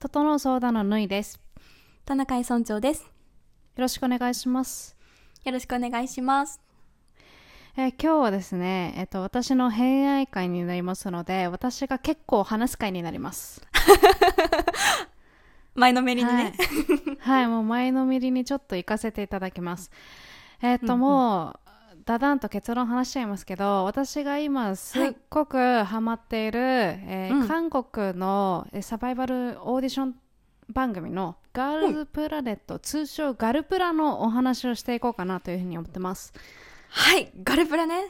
整う相談のぬいです。田中井村長です。よろしくお願いします。よろしくお願いします。えー今日はですね、えっと、私の恋愛会になりますので、私が結構話す会になります。前のめりにね。はい、はい、もう前のめりにちょっと行かせていただきます。えっと、うんうんもう、だだんと結論話しちゃいますけど、私が今すっごくハマっている、えーうん韓国のえーサバイバルオーディション番組のガールズプラネット、通称ガルプラのお話をしていこうかなというふうに思ってます。はい、ガルプラね。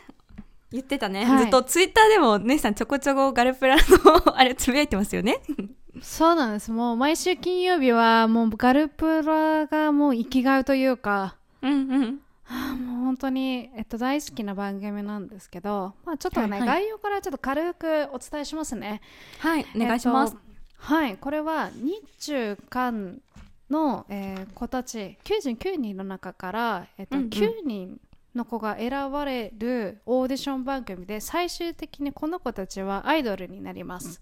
言ってたね。はいずっとツイッターでも姉さんちょこちょこガルプラのあれつぶやいてますよね。そうなんです。もう毎週金曜日はもうガルプラがもう生きがうというか、うんうん。はあもう本当に、えっと、大好きな番組なんですけど、まあ、ちょっとね、はいはい概要からちょっと軽くお伝えしますね。はい、お願いします。えっとはい、これは日中韓の、えー子たち99人の中から、えっとうんうん9人の子が選ばれるオーディション番組で最終的にこの子たちはアイドルになります。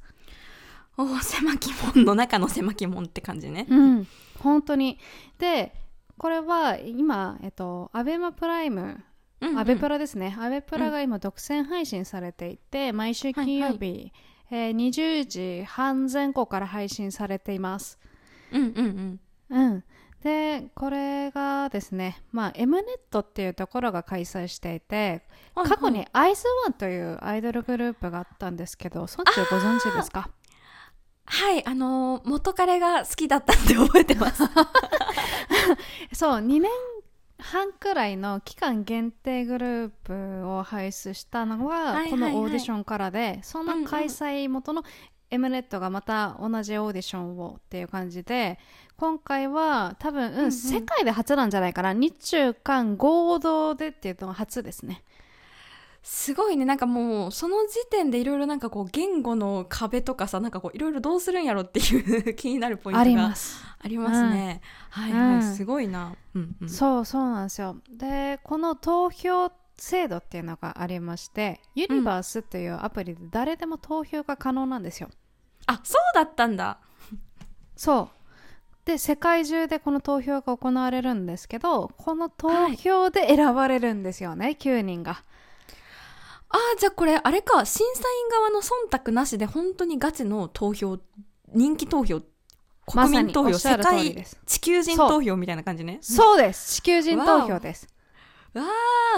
おー狭き門の中の狭き門って感じね。うん、本当にでこれは今、えっと、アベマプライムうんうんアベプラですね。アベプラが今独占配信されていて、毎週金曜日、えー20時半前後から配信されています。うんうんうん。うん。で、これがですね、まあ、M ネットっていうところが開催していて、はい過去にアイズワンというアイドルグループがあったんですけど、そっちをご存知ですか？はい、あのー元彼が好きだったって覚えてます。そう、2年半くらいの期間限定グループを輩出したのはこのオーディションからで、その開催元の M ネットがまた同じオーディションをっていう感じで今回は多分、うん世界で初なんじゃないかな。日中韓合同でっていうのが初ですねすごいね。なんかもうその時点でいろいろなんかこう言語の壁とかさなんかこういろいろどうするんやろっていう 気になるポイントがあります。ありますね、はいはい、うん。すごいな、うんうん、そうそうなんですよ。でこの投票制度っていうのがありましてユニバースっていうアプリで誰でも投票が可能なんですよ、あそうだったんだ。そう。で世界中でこの投票が行われるんですけどこの投票で選ばれるんですよね、9人があーじゃあこれあれか審査員側の忖度なしで本当にガチの投票人気投票国民投票、ま世界です地球人投票みたいな感じね。そう。です。地球人投票です。わあ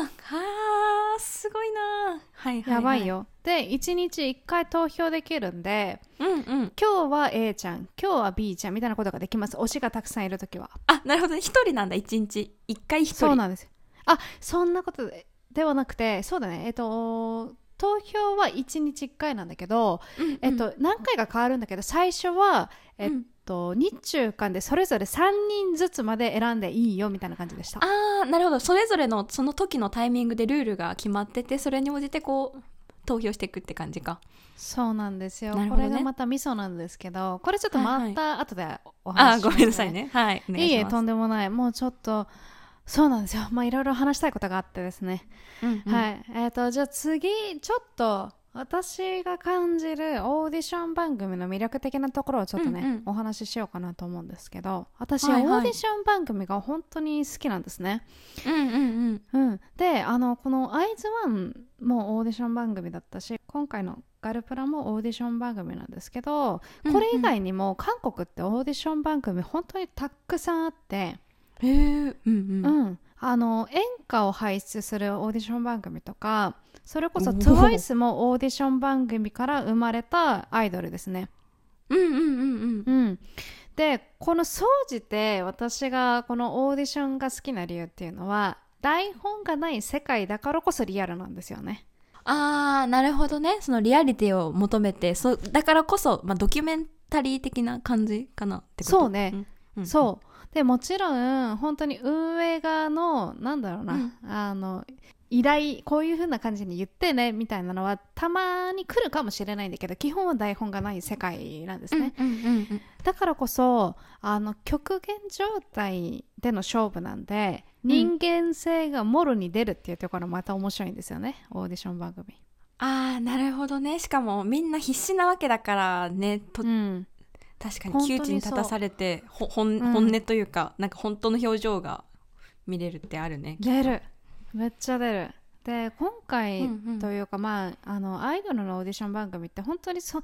あーすごいなはいはい、はい、やばいよ。で1日1回投票できるんでうんうん。今日は A ちゃん今日は B ちゃんみたいなことができます。推しがたくさんいるときは。あなるほどね。一人なんだ一日。一回一人。そうなんですよ。あそんなことでではなくてそうだね。えっと投票は1日1回なんだけど、うんうん。えっと、何回か変わるんだけど最初は、えっと日中間でそれぞれ3人ずつまで選んでいいよみたいな感じでした。あーなるほど。それぞれのその時のタイミングでルールが決まっててそれに応じてこう投票していくって感じか。そうなんですよ、ね。これがまたミソなんですけどこれちょっとまはいた後でおあ話しします、ーごめんなさいね。はい。いいえとんでもない。もうちょっとそうなんですよ。まあいろいろ話したいことがあってですね、うんうん。はい。えっ、とじゃあ次ちょっと私が感じるオーディション番組の魅力的なところをちょっとね、うんうん。お話ししようかなと思うんですけど私、はいはい。オーディション番組が本当に好きなんですね、うんうんうん。うん、であのこの「アイズワンもオーディション番組だったし今回の「ガルプラ」もオーディション番組なんですけどこれ以外にも韓国ってオーディション番組本当にたくさんあって、へえうんうん。うん、あのエンハを輩出するオーディション番組とかそれこそ TWICE もオーディション番組から生まれたアイドルですね。うんうんうんうん。うん、でこの総じて私がこのオーディションが好きな理由っていうのは台本がない世界だからこそリアルなんですよね。ああなるほどね。そのリアリティを求めてそうだからこそ、まあ、ドキュメンタリー的な感じかなってこと？そうね、うん、そう。でもちろん本当に運営側のなんだろうな、うん。あの依頼こういう風な感じに言ってねみたいなのはたまに来るかもしれないんだけど基本は台本がない世界なんですね、うんうんうんうん。だからこそあの極限状態での勝負なんでうん。人間性がもろに出るっていうところまた面白いんですよねオーディション番組。ああなるほどね。しかもみんな必死なわけだからねと、うん確かに窮地に立たされてほ本うん。本音というか、なんか本当の表情が見れるってあるね。出る。めっちゃ出る。で今回うんうんというか、まああのアイドルのオーディション番組って本当にそ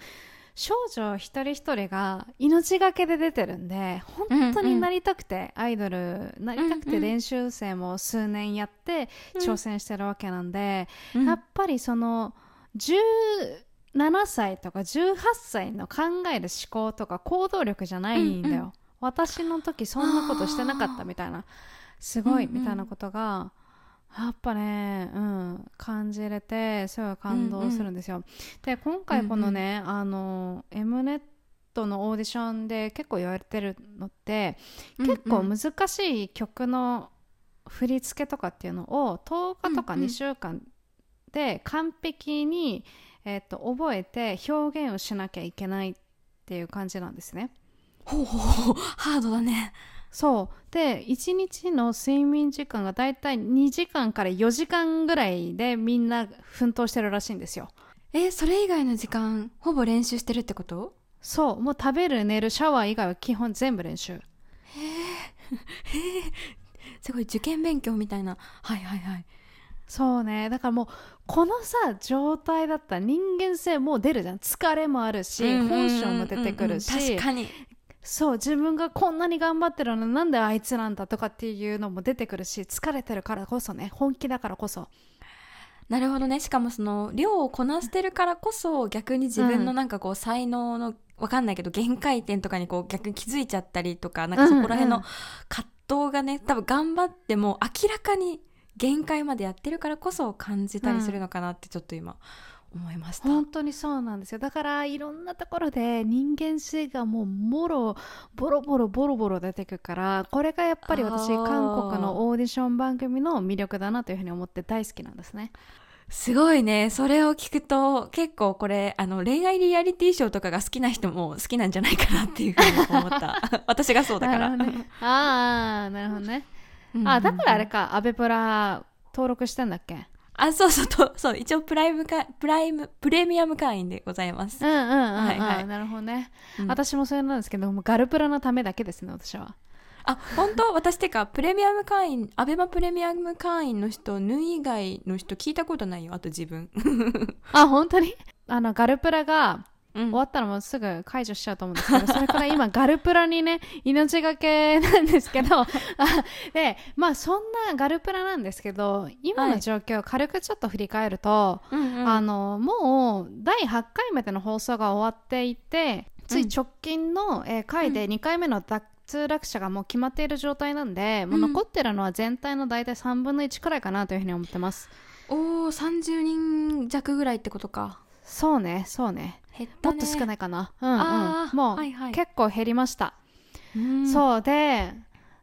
少女一人一人が命がけで出てるんで本当になりたくて、アイドルなりたくうんうん。て練習生も数年やって挑戦してるわけなんで、うん。やっぱりその17歳とか18歳の考える思考とか行動力じゃないんだよ、うんうん。私の時そんなことしてなかったみたいな。すごいうんうんみたいなことがやっぱね、うん、感じれてすごい感動するんですよ、で今回このね、あの M ネットのオーディションで結構言われてるのって結構難しい曲の振り付けとかっていうのを10日とかうんうん2週間で完璧に、えっと覚えて表現をしなきゃいけないっていう感じなんですね。ほうほうほう。ハードだね。そう。で1日の睡眠時間がだいたい2時間から4時間ぐらいでみんな奮闘してるらしいんですよ。えそれ以外の時間ほぼ練習してるってこと？そう。もう食べる寝るシャワー以外は基本全部練習。すごい受験勉強みたいな。はいはいはいそうね。だからもうこのさ状態だったら人間性もう出るじゃん。疲れもあるし本性も出てくるし。確かに。そう自分がこんなに頑張ってるのになんであいつなんだとかっていうのも出てくるし疲れてるからこそね。本気だからこそ。なるほどね。しかもその量をこなしてるからこそ逆に自分のなんかこう才能のわかんないけど限界点とかにこう逆に気づいちゃったりとかなんかそこら辺のうんうん葛藤がね多分頑張っても明らかに限界までやってるからこそ感じたりするのかなってちょっと今思いました、本当にそうなんですよ。だからいろんなところで人間性がもうもろボロボロボロボロ出てくるからこれがやっぱり私韓国のオーディション番組の魅力だなというふうに思って大好きなんですね。すごいね。それを聞くと結構これあの恋愛リアリティショーとかが好きな人も好きなんじゃないかなっていうふうに思った。私がそうだから、ね。ああなるほどね。うんあだからあれか。アベプラ登録してんだっけ？あそうそうとそう一応プライムかプライムプレミアム会員でございます。うんうんうん、うん。はいはい。なるほどね、うん。私もそれなんですけどもうガルプラのためだけですね私は。あ本当？私てかプレミアム会員アベマプレミアム会員の人ヌ以外の人聞いたことないよあと自分、あ本当に？あのガルプラがうん。終わったらもうすぐ解除しちゃうと思うんですけど、それから今ガルプラにね 命がけなんですけどあでまあそんなガルプラなんですけど今の状況を軽くちょっと振り返ると、うんうん。あのもう第8回目での放送が終わっていてつい直近の、えー回で2回目の脱落者がもう決まっている状態なんで、もう残ってるのは全体の大体3分の1くらいかなというふうに思ってます。おお30人弱ぐらいってことか。そうねそうね減ったね。もっと少ないかな、うんうん。もう、はいはい。結構減りました、うん。そうで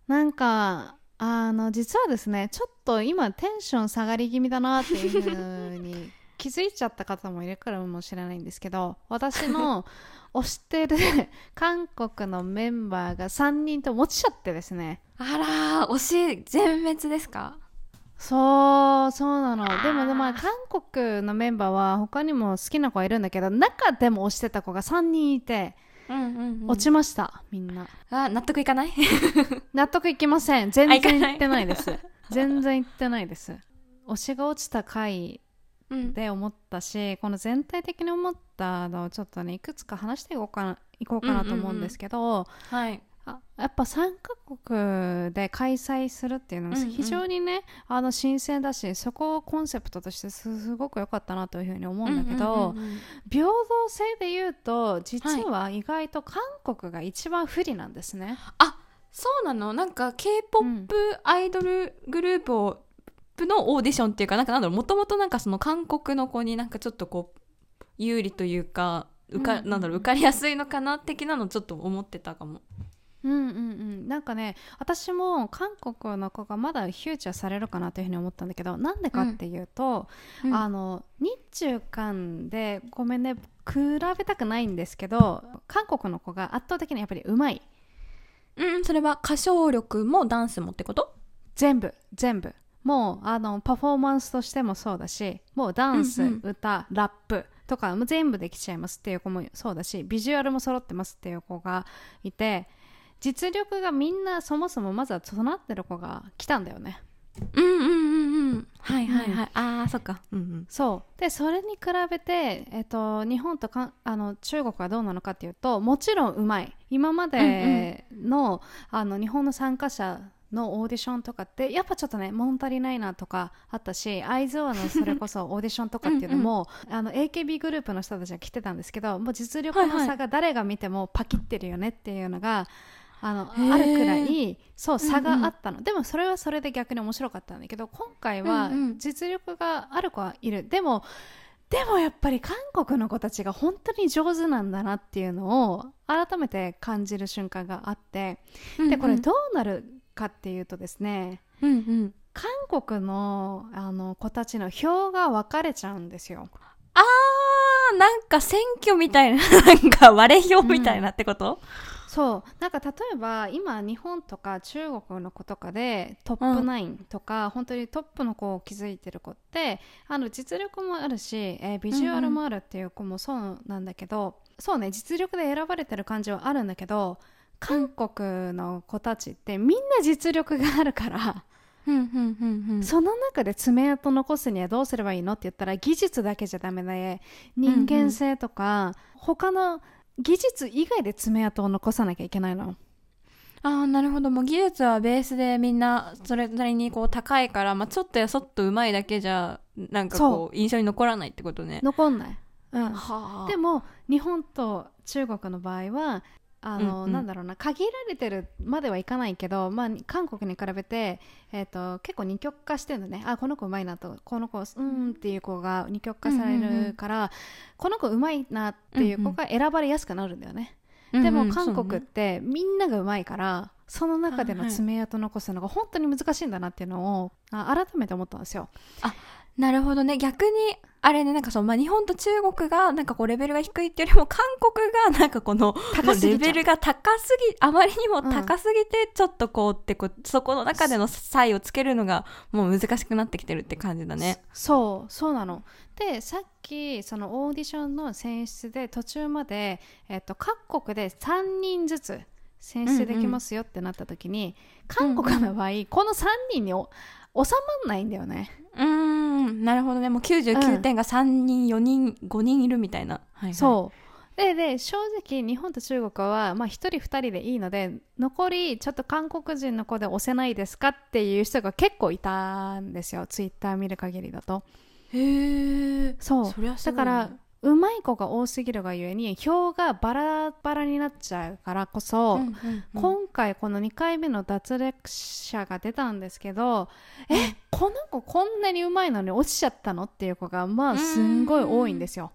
なんかあの実はですねちょっと今テンション下がり気味だなっていうふうに 気づいちゃった方もいるかもしれないんですけど私の 推してる 韓国のメンバーが3人とも落ちちゃってですね。あらー推し全滅ですか？そうそうなの。でもまあ韓国のメンバーは他にも好きな子はいるんだけど中でも推してた子が3人いてうんうん、落ちました、みんな。あ納得いかない？納得いきません。全然いってないです。全然いってないです。推しが落ちた回うん。で思ったしこの全体的に思ったのをちょっとねいくつか話していこうかないこうかなと思うんですけど、はいあやっぱ3カ国で開催するっていうのがうんうん。非常にね、あの新鮮だしそこをコンセプトとしてすすごく良かったなというふうに思うんだけど、うんうんうんうん。平等性で言うと実は意外と韓国が一番不利なんですね。あそうなの？なんか k p o p アイドルグループをのオーディションっていうかなんかなんだろうもともとなんかその韓国の子になんかちょっとこう有利というか受か、うんうんなんだろう受かりやすいのかな的なのちょっと思ってたかも。うんうんうん、なんかね私も韓国の子がまだフューチャーされるかなというふうに思ったんだけどなんでかっていうと、うん。あの日中韓でごめんね比べたくないんですけど韓国の子が圧倒的にやっぱりうまい。うん、それは歌唱力もダンスもってこと？全部全部。もうあのパフォーマンスとしてもそうだしもうダンス、うんうん。歌ラップとかもう全部できちゃいますっていう子もそうだしビジュアルも揃ってますっていう子がいて実力がみんなそもそもまずは備ってる子が来たんだよね。うんうんうんうん。はいはいはい、ああそっか。うんうん。そう。でそれに比べて、えっと、日本とかあの中国はどうなのかっていうともちろんうまい。今までの,、あの日本の参加者のオーディションとかってやっぱちょっとね物足りないなとかあったし会津のそれこそオーディションとかっていうのもあの AKB グループの人たちが来てたんですけどもう実力の差が誰が見てもパキってるよねっていうのが、あのあるくらいそう差があったの、でもそれはそれで逆に面白かったんだけど今回はうんうん。実力がある子はいる、でもでもやっぱり韓国の子たちが本当に上手なんだなっていうのを改めて感じる瞬間があって。でこれどうなるかっていうとですねうんうん。韓国のあの子たちの票が分かれちゃうんですよ。あーなんか選挙みたいななんか割れ票みたいなってこと、そう。なんか例えば今日本とか中国の子とかでトップ9とか、本当にトップの子を築いてる子ってあの実力もあるし、えービジュアルもあるっていう子もそうなんだけど、そうね実力で選ばれてる感じはあるんだけど韓国の子たちってみんな実力があるから、うん。うん。うん。うん。その中で爪痕残すにはどうすればいいのって言ったら技術だけじゃダメで人間性とか、他の技術以外で爪痕を残さなきゃいけないの。ああなるほど。もう技術はベースでみんなそれなりにこう高いから、まあ、ちょっとやそっとうまいだけじゃなんかこう。印象に残らないってことね。残んない、うん、はあ。でも日本と中国の場合はあの、うんうん。なんだろうな限られてるまではいかないけど、まあ、韓国に比べて、えー、と結構二極化してるのね。あこの子うまいなと。この子うーんっていう子が二極化されうんうんうん。るから、この子うまいなっていう子が選ばれやすくなるんだよね、うんうんでも韓国ってみんながうまいからその中での爪痕残すのが本当に難しいんだなっていうのをあ改めて思ったんですよ。なるほどね。逆にあれねなんかそう、まあ、日本と中国がなんかこうレベルが低いっていうよりも韓国がなんかこのレベルが高すぎあまりにも高すぎてちょっとこうってこうそこの中での差異をつけるのがもう難しくなってきてるって感じだね。そうそうなの。でさっきそのオーディションの選出で途中まで、えっと、各国で3人ずつ選出できますよってなった時に、韓国の場合、この3人にお収まんないんだよね。うーんなるほどね。もう99点が3人4人5人いるみたいな。はいはい。そう。でで正直日本と中国は、まあ、1人2人でいいので残りちょっと韓国人の子で押せないですかっていう人が結構いたんですよ。ツイッター見る限りだと。へえそう。だからうまい子が多すぎるがゆえに票がバラバラになっちゃうからこそ、うんうんうん。今回この2回目の脱落者が出たんですけど、えこの子こんなにうまいのに落ちちゃったのっていう子がまあすんごい多いんですよ。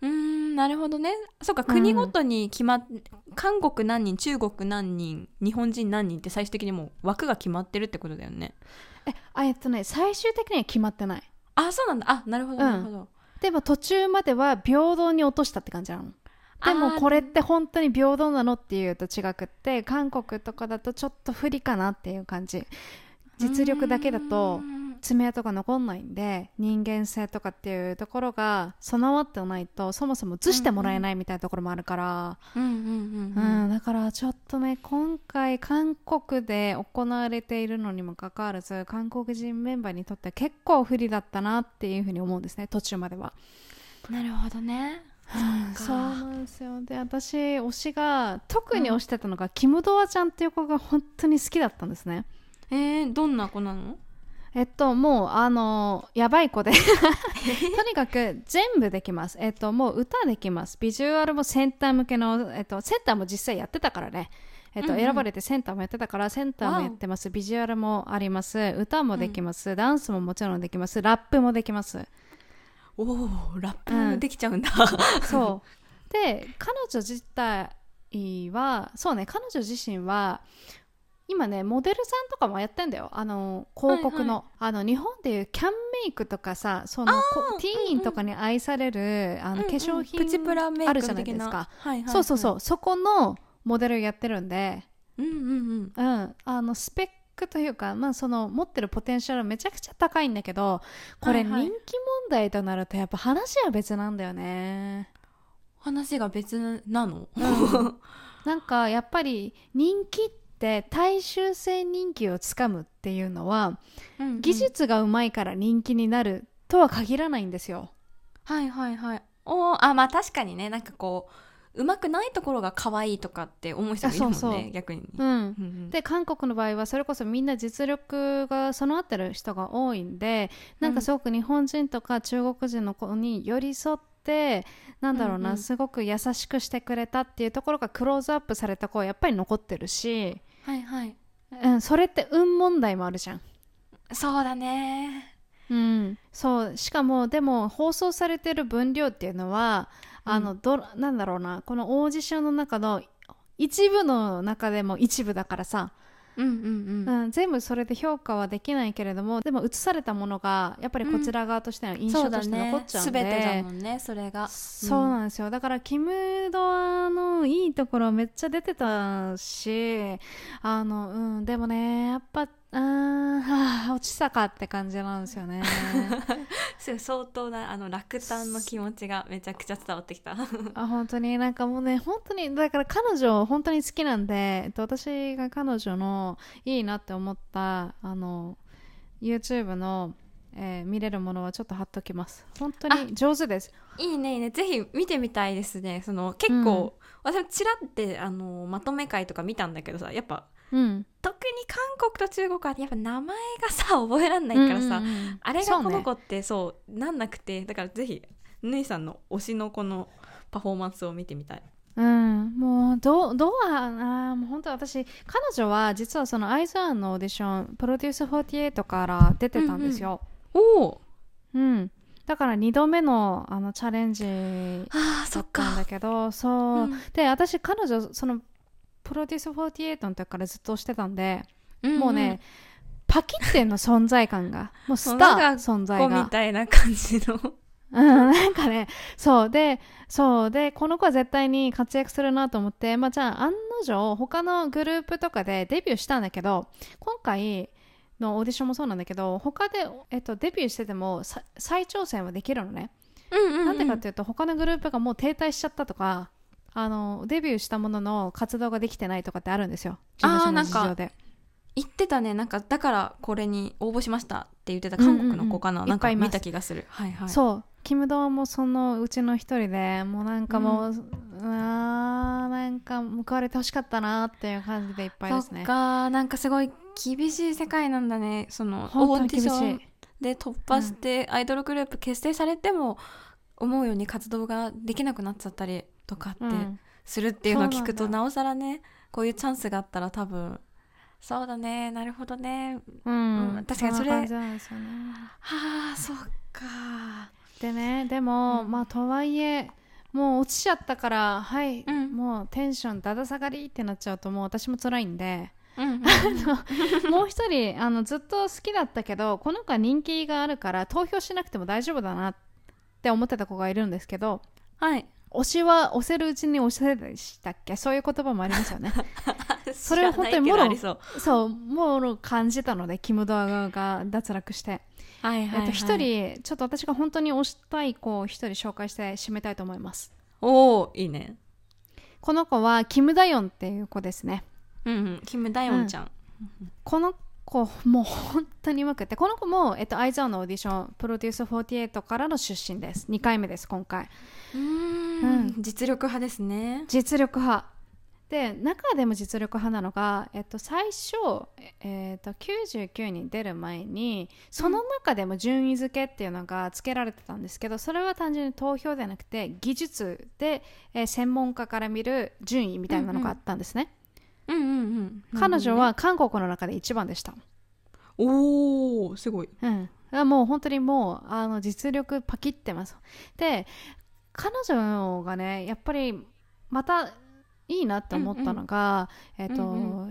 うーんなるほどね。そうか国ごとに決まっ、韓国何人中国何人日本人何人って最終的にもう枠が決まってるってことだよね。えあえっとね最終的には決まってない。あそうなんだ。あなるほどうん。なるほど、でも途中までは平等に落としたって感じなの？でもこれって本当に平等なのっていうと違くって韓国とかだとちょっと不利かなっていう感じ。実力だけだとうん爪痕が残んないんで人間性とかっていうところが備わってないとそもそも映してもらえないみたいなところもあるから、うんうんううんん。だからちょっとね今回韓国で行われているのにもかかわらず韓国人メンバーにとっては結構不利だったなっていうふうに思うんですね途中までは。なるほどね。そうなんですよ。で私推しが特に推してたのが、キム・ドアちゃんっていう子が本当に好きだったんですね。えー、どんな子なの？えっと、もう、あの、やばい子で。とにかく、全部できます。えっと、もう歌できます。ビジュアルもセンター向けの、えっと、センターも実際やってたからね。えっと、うんうん選ばれてセンターもやってたから、センターもやってます。ビジュアルもあります。歌もできます。ダンスももちろんできます。ラップもできます。おおラうんップできちゃうんだ、そう。で、彼女自体は、そうね、彼女自身は、今ね、モデルさんとかもやってんだよ。あの、広告の。あの、日本でいうキャンメイクとかさ、その、こティーンとかに愛される、あの、化粧品、プチプラメイクあるじゃないですか。はいはいはいそうそうそう。そこのモデルやってるんで、うんうんうんうん。あの、スペッ力というか、まあ、その持ってるポテンシャルめちゃくちゃ高いんだけどこれ人気問題となるとやっぱ話は別なんだよね。話が別なの、うん、なんかやっぱり人気って大衆性人気をつかむっていうのは、うんうん、技術がうまいから人気になるとは限らないんですよ。はいはいはい。おあまあ確かにね。なんかこううまくないところが可愛いとかって思う人もいるもんねそうそう。逆に、うん、で韓国の場合はそれこそみんな実力が備わってる人が多いんでなんかすごく日本人とか中国人の子に寄り添ってなんだろうな、うんうん、すごく優しくしてくれたっていうところがクローズアップされた子はやっぱり残ってるし、はいはい。うん、それって運問題もあるじゃん。そうだね。うん、そうしかもでも放送されてる分量っていうのはあの、どなんだろうなこのオーディションの中の一部の中でも一部だからさ、うんうんうん、うん、全部それで評価はできないけれどもでも映されたものがやっぱりこちら側としての印象として残っちゃうんで、うん、ね、全てだもんねそれが。そうなんですよ、だからキムドアのいいところめっちゃ出てたしあのうんでもねやっぱあはあ落ちたかって感じなんですよね 相当なあの落胆の気持ちがめちゃくちゃ伝わってきた。あ本当に。なんかもうね本当にだから彼女本当に好きなんで、えっと、私が彼女のいいなって思ったあの YouTube のえー、見れるものはちょっと貼っときます。本当に上手です。いいねいいね。ぜひ見てみたいですね。その結構、うん、私ちらってあのまとめ会とか見たんだけどさやっぱうん、特に韓国と中国はやっぱ名前がさ覚えらんないからさ、うんうんうん、あれがこの子ってそう、ね,、なんなくてだからぜひぬいさんの推しの子のパフォーマンスを見てみたい。うん、もうどどうはあもう本当私彼女は実はそのアイズワンのオーディションプロデュース48から出てたんですよ。うんうん、おうん、だから2度目のあのチャレンジだったんだけどそう、うん、で私彼女そのプロデュース48の時からずっとしてたんで、うんうん、もうねパキってんの存在感が もうスター存在が。みたいな感じの。うん、なんかね、そうで、そうで、この子は絶対に活躍するなと思って、まあじゃあ案の定、他のグループとかでデビューしたんだけど、今回のオーディションもそうなんだけど、他で、えっと、デビューしてても再挑戦はできるのね。うんうんうん、なんでかっていうと、他のグループがもう停滞しちゃったとか、あのデビューしたものの活動ができてないとかってあるんですよ。事務所の事情で。言ってたね。なんかだからこれに応募しましたって言ってた韓国の子かな、うんうんうん、なんか見た気がする。はいはい。そう。キムドンもそのうちの一人でもうなんかもう、うん、あなんか報われてほしかったなっていう感じでいっぱいですね。そっかなんかすごい厳しい世界なんだね。そのオーディションで突破してアイドルグループ結成されても、思うように活動ができなくなっちゃったりとかってするっていうのを聞くと、なおさらねこういうチャンスがあったら多分そうだねなるほどね、うん、うん、確かにそれ、ね、はあそっか。でねでも、うん、まあとはいえもう落ちちゃったからはい、うん、もうテンションだだ下がりってなっちゃうともう私も辛いんで。もう一人あのずっと好きだったけどこの子は人気があるから投票しなくても大丈夫だなって思ってた子がいるんですけど、はい、推しは押せるうちに押せでしたっけ？そういう言葉もありますよね。それを本当にもろそう。もろ感じたのでキム・ドアが脱落して。はいはい、はい、えっと、一人ちょっと私が本当に推したい子を一人紹介して締めたいと思います。おおいいね。この子はキム・ダヨンっていう子ですね。うんうんキム・ダヨンちゃん、うん、この子もう本当にうまくてこの子も、えっと、アイザーのオーディションプロデュース48からの出身です。2回目です今回。うん、実力派ですね。実力派。で中でも実力派なのが、えっと、最初、えっと、99に出る前にその中でも順位付けっていうのがつけられてたんですけどそれは単純に投票ではなくて技術で、えー、専門家から見る順位みたいなのがあったんですね。うんうんうん彼女は韓国の中で一番でした。おーすごい、うん、もう本当にもうあの実力パキってます。で彼女がねやっぱりまたいいなって思ったのが、うんうん、えっ、ー、と、うんうん、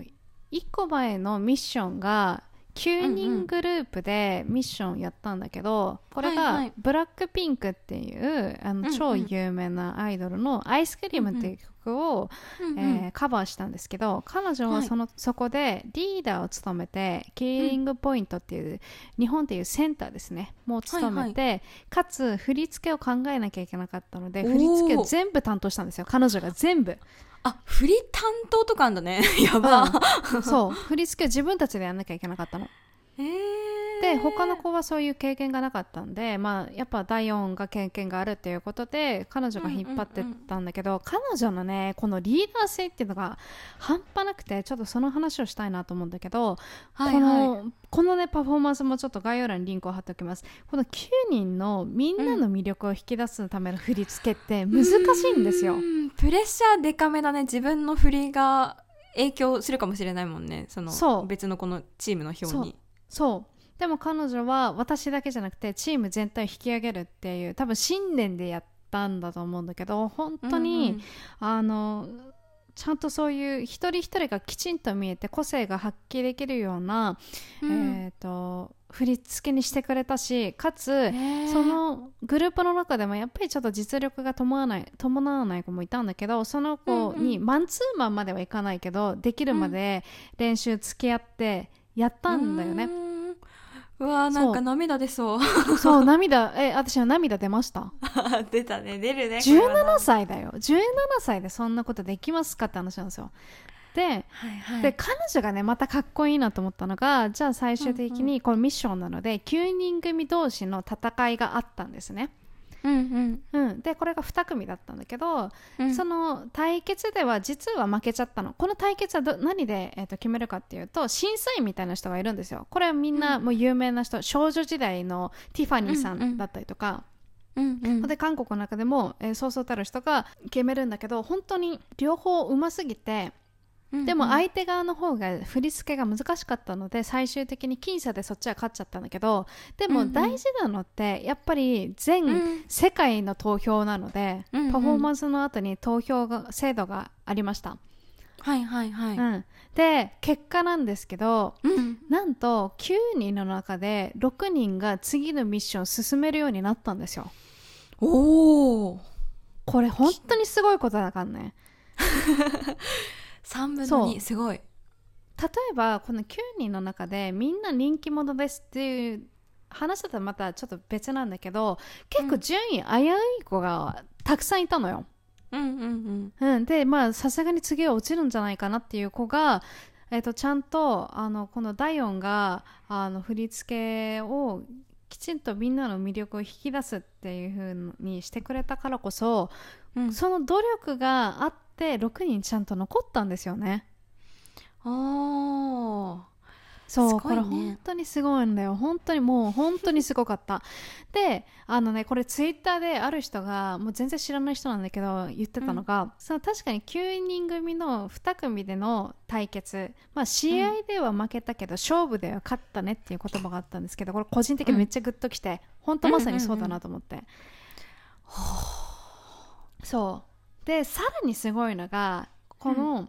1個前のミッションが9人グループでミッションやったんだけど、これはいはい。がブラックピンクっていうあのうんうん。超有名なアイドルの「アイスクリーム」っていう曲を、うんうん。えーカバーしたんですけど彼女はその、そこでリーダーを務めてキーリングポイントっていう、日本っていうセンターですね。もう務めて、かつ振り付けを考えなきゃいけなかったので振り付けを全部担当したんですよ。彼女が全部あ振り担当とかあんだね。やば、そう。振り付けを自分たちでやんなきゃいけなかったの。えーで他の子はそういう経験がなかったんで、まあ、やっぱ第4が経験があるっていうことで彼女が引っ張ってったんだけど、彼女のねこのリーダー性っていうのが半端なくてちょっとその話をしたいなと思うんだけど、はいこのはい。このねパフォーマンスもちょっと概要欄にリンクを貼っておきます。この9人のみんなの魅力を引き出すための振り付けって難しいんですよ。う。ん。プレッシャーデカめだね。自分の振りが影響するかもしれないもんね。その別のこのチームの表に。そうでも彼女は私だけじゃなくてチーム全体を引き上げるっていう多分信念でやったんだと思うんだけど本当に、あのちゃんとそういう一人一人がきちんと見えて個性が発揮できるような、うん。うんえー、と振り付けにしてくれたしかつ、そのグループの中でもやっぱりちょっと実力が伴わない伴わない子もいたんだけどその子にマンツーマンまではいかないけどできるまで練習付き合ってやったんだよね。うんう。わーなんか涙出そう。そう涙。え私は涙出ました。出たね。出るねこれは。17歳だよ。17歳でそんなことできますかって話なんですよ。ではいはい。で彼女がねまたかっこいいなと思ったのがじゃあ最終的にこのミッションなので9人組同士の戦いがあったんですね、うんうん、でこれが2組だったんだけど、うん。その対決では実は負けちゃったの。この対決はど何で、えー、と決めるかっていうと審査員みたいな人がいるんですよ。これはみんなもう有名な人、少女時代のティファニーさうんうん。んだったりとか、うんうん。で韓国の中でも、えーそうそうたる人が決めるんだけど本当に両方うますぎてうんでも相手側の方が振り付けが難しかったので最終的に僅差でそっちは勝っちゃったんだけどでも大事なのってやっぱり全うん。世界の投票なので、うんうん。パフォーマンスの後に投票が制度がありました、はいはいはい。うん、で結果なんですけどうん。なんと9人の中で6人が次のミッションを進めるようになったんですよ。おおこれ本当にすごいことだからね 3分の2すごい。例えばこの9人の中でみんな人気者ですっていう話だとまたちょっと別なんだけど結構順位危うい子がたくさんいたのよ。うんうんうん、でまあさすがに次は落ちるんじゃないかなっていう子が、えー、とちゃんとあのこの第4があの振り付けをきちんとみんなの魅力を引き出すっていう風にしてくれたからこそ、うんうん。その努力があって6人ちゃんと残ったんですよね。おー。そう、ね。これ本当にすごいんだよ。本当にもう本当にすごかった。であのねこれツイッターである人がもう全然知らない人なんだけど言ってたのが、その確かに9人組の2組での対決、まあ、試合では負けたけど、勝負では勝ったねっていう言葉があったんですけどこれ個人的にめっちゃグッときて、本当まさにそうだなと思って、そうでさらにすごいのがこの、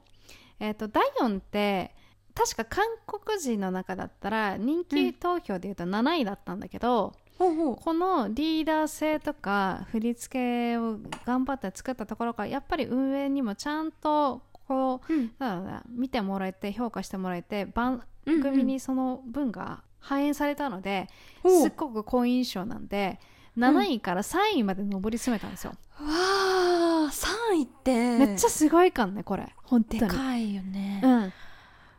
えー、と第4って確か韓国人の中だったら人気投票でいうと7位だったんだけど、ほうほう。このリーダー性とか振り付けを頑張って作ったところからやっぱり運営にもちゃんとこううん。だろうな見てもらえて評価してもらえて番うんうん。組にその分が反映されたので、ほう。すっごく好印象なんで7位から3位まで上り詰めたんですよ、わあ3位って。めっちゃすごいかんねこれ。本当でにかいよね。うん、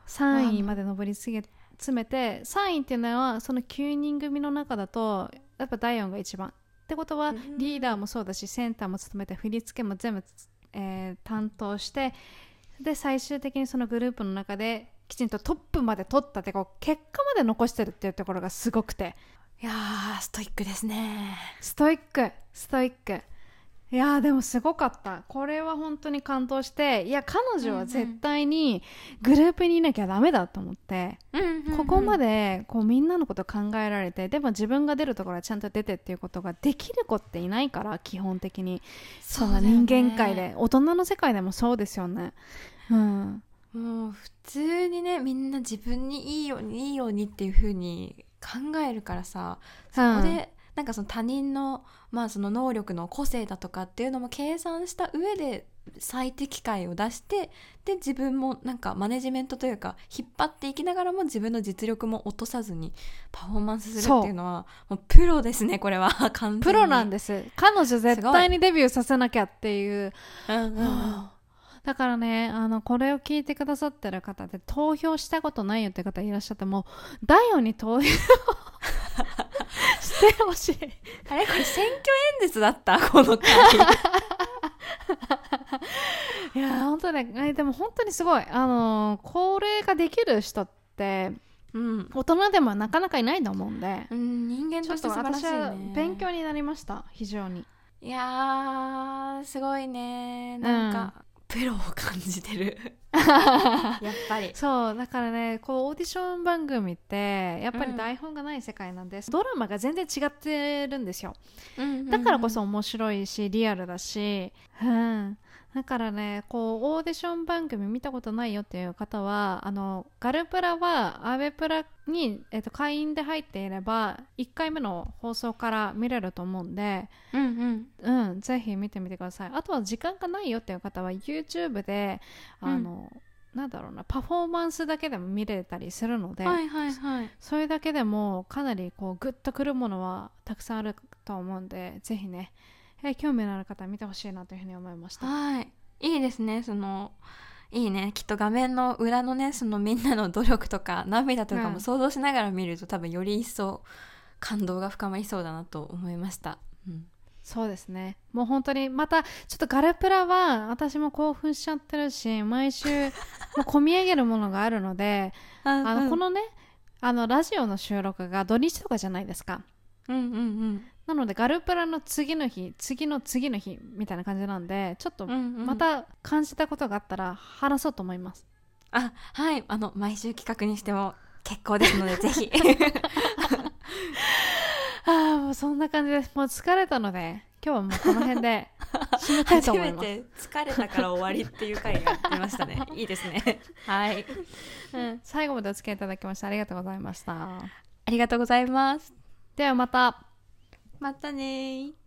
3位まで上り詰めて3位っていうのはその9人組の中だとやっぱ第4が一番。ってことはうん。リーダーもそうだしセンターも務めて振り付けも全部、えー担当してで最終的にそのグループの中できちんとトップまで取ったってこう結果まで残してるっていうところがすごくていやーストイックですね。ストイックストイック。いやーでもすごかった。これは本当に感動していや彼女は絶対にグループにいなきゃダメだと思って、ここまででこうみんなのこと考えられてでも自分が出るところはちゃんと出てっていうことができる子っていないから基本的に。その人間界で。大人の世界でもそうですよね。うん。もう普通にねみんな自分にいいようにいいようにっていう風に考えるからさそこで、なんかその他人の,、まあその能力の個性だとかっていうのも計算した上で最適解を出してで自分もなんかマネジメントというか引っ張っていきながらも自分の実力も落とさずにパフォーマンスするっていうのはもうプロですねこれは。完全にプロなんです。彼女絶対にデビューさせなきゃっていう、うんうん。うんだからねあのこれを聞いてくださってる方で投票したことないよって方いらっしゃってもダイオに投票してほしいあれこれ選挙演説だった？この回。いや本当ねえでも本当にすごい。あのこれができる人ってうん、大人でもなかなかいないと思うんで。うん、人間ちょっととして素晴らしい私はね勉強になりました。非常に。いやーすごいね。なんか、プロを感じてる。やっぱり。そうだからねこうオーディション番組ってやっぱり台本がない世界なんです、ドラマが全然違ってるんですよ。だからこそ面白いしリアルだし、うん、だからねこうオーディション番組見たことないよっていう方はあのガルプラはアベプラに、えっと、会員で入っていれば1回目の放送から見れると思うんで、うんうん。うん、ぜひ見てみてください。あとは時間がないよっていう方は YouTube であの、なんだろうなパフォーマンスだけでも見れたりするので、はいはいはい。それだけでもかなりこうグッとくるものはたくさんあると思うんでぜひね、えー興味のある方は見てほしいなというふうに思いました。はい。いいですね。そのいいね。きっと画面の裏のねそのみんなの努力とか涙とかうん。も想像しながら見ると、多分より一層感動が深まりそうだなと思いました、うん、そうですね。もう本当にまたちょっとガルプラは私も興奮しちゃってるし毎週 もう込み上げるものがあるので ああのこのねあのラジオの収録が土日とかじゃないですか。うんうんなのでガルプラの次の日次の次の日みたいな感じなんでちょっとうんうん。うんまた感じたことがあったら話そうと思います。あはい。あの毎週企画にしても結構ですので ぜひ。ああもうそんな感じです。もう疲れたので今日はもうこの辺で締めたいと思います。て疲れたから終わりっていう回が出ましたね。いいですね。はい。うん、最後までお付き合いいただきましてありがとうございました。ありがとうございます。ではまた。またねー。